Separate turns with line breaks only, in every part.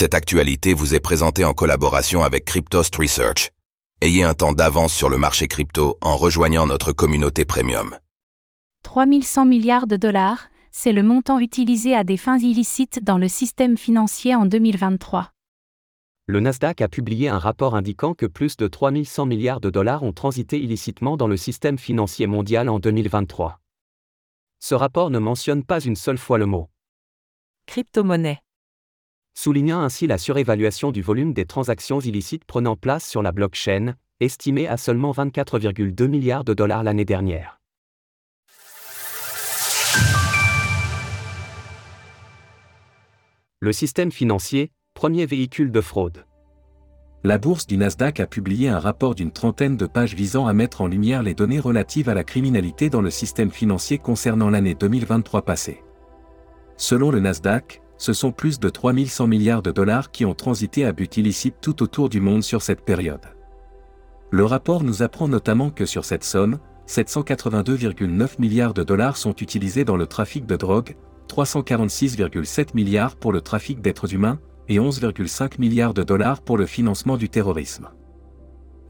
Cette actualité vous est présentée en collaboration avec Cryptost Research. Ayez un temps d'avance sur le marché crypto en rejoignant notre communauté premium.
3100 milliards de dollars, c'est le montant utilisé à des fins illicites dans le système financier en 2023.
Le Nasdaq a publié un rapport indiquant que plus de 3100 milliards de dollars ont transité illicitement dans le système financier mondial en 2023. Ce rapport ne mentionne pas une seule fois le mot
crypto-monnaie
soulignant ainsi la surévaluation du volume des transactions illicites prenant place sur la blockchain, estimée à seulement 24,2 milliards de dollars l'année dernière. Le système financier, premier véhicule de fraude.
La bourse du Nasdaq a publié un rapport d'une trentaine de pages visant à mettre en lumière les données relatives à la criminalité dans le système financier concernant l'année 2023 passée. Selon le Nasdaq, ce sont plus de 3100 milliards de dollars qui ont transité à but illicite tout autour du monde sur cette période. Le rapport nous apprend notamment que sur cette somme, 782,9 milliards de dollars sont utilisés dans le trafic de drogue, 346,7 milliards pour le trafic d'êtres humains, et 11,5 milliards de dollars pour le financement du terrorisme.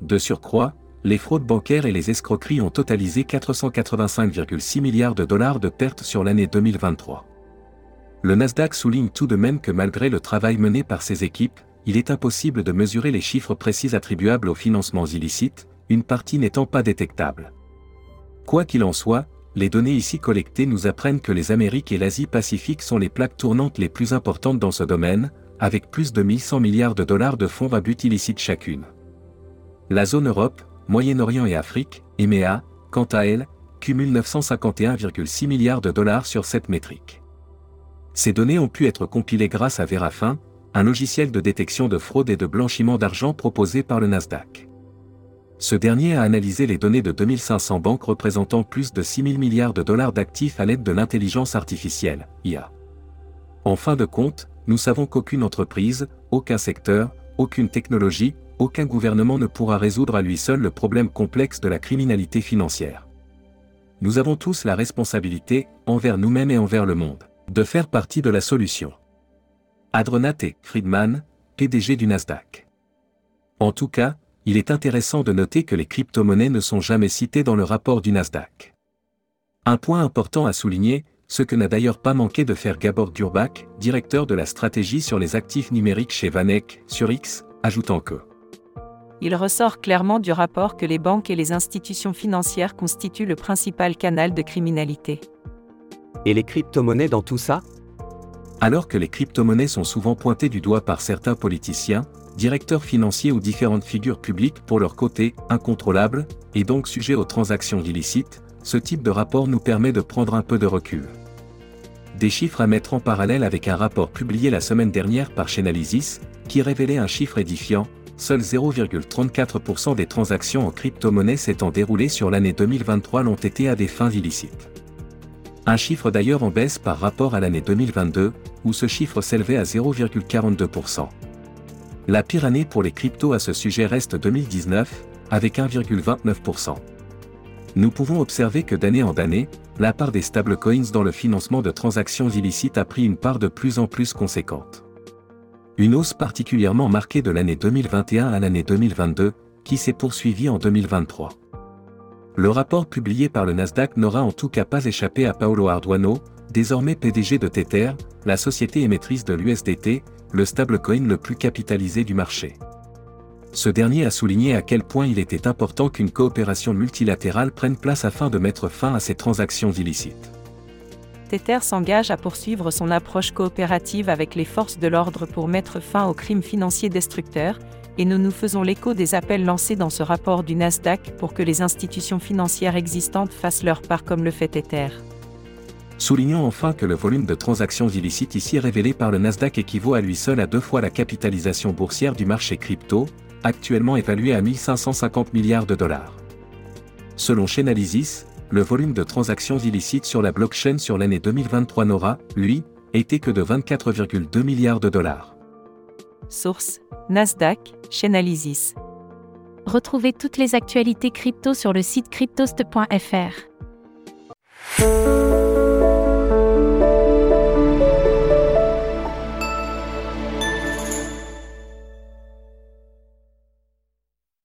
De surcroît, les fraudes bancaires et les escroqueries ont totalisé 485,6 milliards de dollars de pertes sur l'année 2023. Le Nasdaq souligne tout de même que malgré le travail mené par ses équipes, il est impossible de mesurer les chiffres précis attribuables aux financements illicites, une partie n'étant pas détectable. Quoi qu'il en soit, les données ici collectées nous apprennent que les Amériques et l'Asie-Pacifique sont les plaques tournantes les plus importantes dans ce domaine, avec plus de 1100 milliards de dollars de fonds à but illicite chacune. La zone Europe, Moyen-Orient et Afrique, EMEA, quant à elle, cumule 951,6 milliards de dollars sur cette métrique. Ces données ont pu être compilées grâce à Verafin, un logiciel de détection de fraude et de blanchiment d'argent proposé par le Nasdaq. Ce dernier a analysé les données de 2500 banques représentant plus de 6 000 milliards de dollars d'actifs à l'aide de l'intelligence artificielle, IA. En fin de compte, nous savons qu'aucune entreprise, aucun secteur, aucune technologie, aucun gouvernement ne pourra résoudre à lui seul le problème complexe de la criminalité financière. Nous avons tous la responsabilité, envers nous-mêmes et envers le monde de faire partie de la solution. Adrenate Friedman, PDG du Nasdaq. En tout cas, il est intéressant de noter que les crypto-monnaies ne sont jamais citées dans le rapport du Nasdaq. Un point important à souligner, ce que n'a d'ailleurs pas manqué de faire Gabor Durbach, directeur de la stratégie sur les actifs numériques chez Vanek, sur X, ajoutant que
il ressort clairement du rapport que les banques et les institutions financières constituent le principal canal de criminalité.
Et les crypto-monnaies dans tout ça?
Alors que les crypto-monnaies sont souvent pointées du doigt par certains politiciens, directeurs financiers ou différentes figures publiques pour leur côté incontrôlable, et donc sujets aux transactions illicites, ce type de rapport nous permet de prendre un peu de recul. Des chiffres à mettre en parallèle avec un rapport publié la semaine dernière par Chainalysis, qui révélait un chiffre édifiant, seuls 0,34% des transactions en crypto-monnaie s'étant déroulées sur l'année 2023 l'ont été à des fins illicites. Un chiffre d'ailleurs en baisse par rapport à l'année 2022, où ce chiffre s'élevait à 0,42%. La pire année pour les cryptos à ce sujet reste 2019, avec 1,29%. Nous pouvons observer que d'année en année, la part des stablecoins dans le financement de transactions illicites a pris une part de plus en plus conséquente. Une hausse particulièrement marquée de l'année 2021 à l'année 2022, qui s'est poursuivie en 2023. Le rapport publié par le Nasdaq n'aura en tout cas pas échappé à Paolo Arduano, désormais PDG de Tether, la société émettrice de l'USDT, le stablecoin le plus capitalisé du marché. Ce dernier a souligné à quel point il était important qu'une coopération multilatérale prenne place afin de mettre fin à ces transactions illicites.
Tether s'engage à poursuivre son approche coopérative avec les forces de l'ordre pour mettre fin aux crimes financiers destructeurs, et nous nous faisons l'écho des appels lancés dans ce rapport du Nasdaq pour que les institutions financières existantes fassent leur part comme le fait Ether.
Soulignons enfin que le volume de transactions illicites ici révélé par le Nasdaq équivaut à lui seul à deux fois la capitalisation boursière du marché crypto, actuellement évalué à 1550 milliards de dollars. Selon Chainalysis, le volume de transactions illicites sur la blockchain sur l'année 2023 n'aura, lui, été que de 24,2 milliards de dollars.
Source Nasdaq, Chainalysis.
Retrouvez toutes les actualités crypto sur le site cryptost.fr.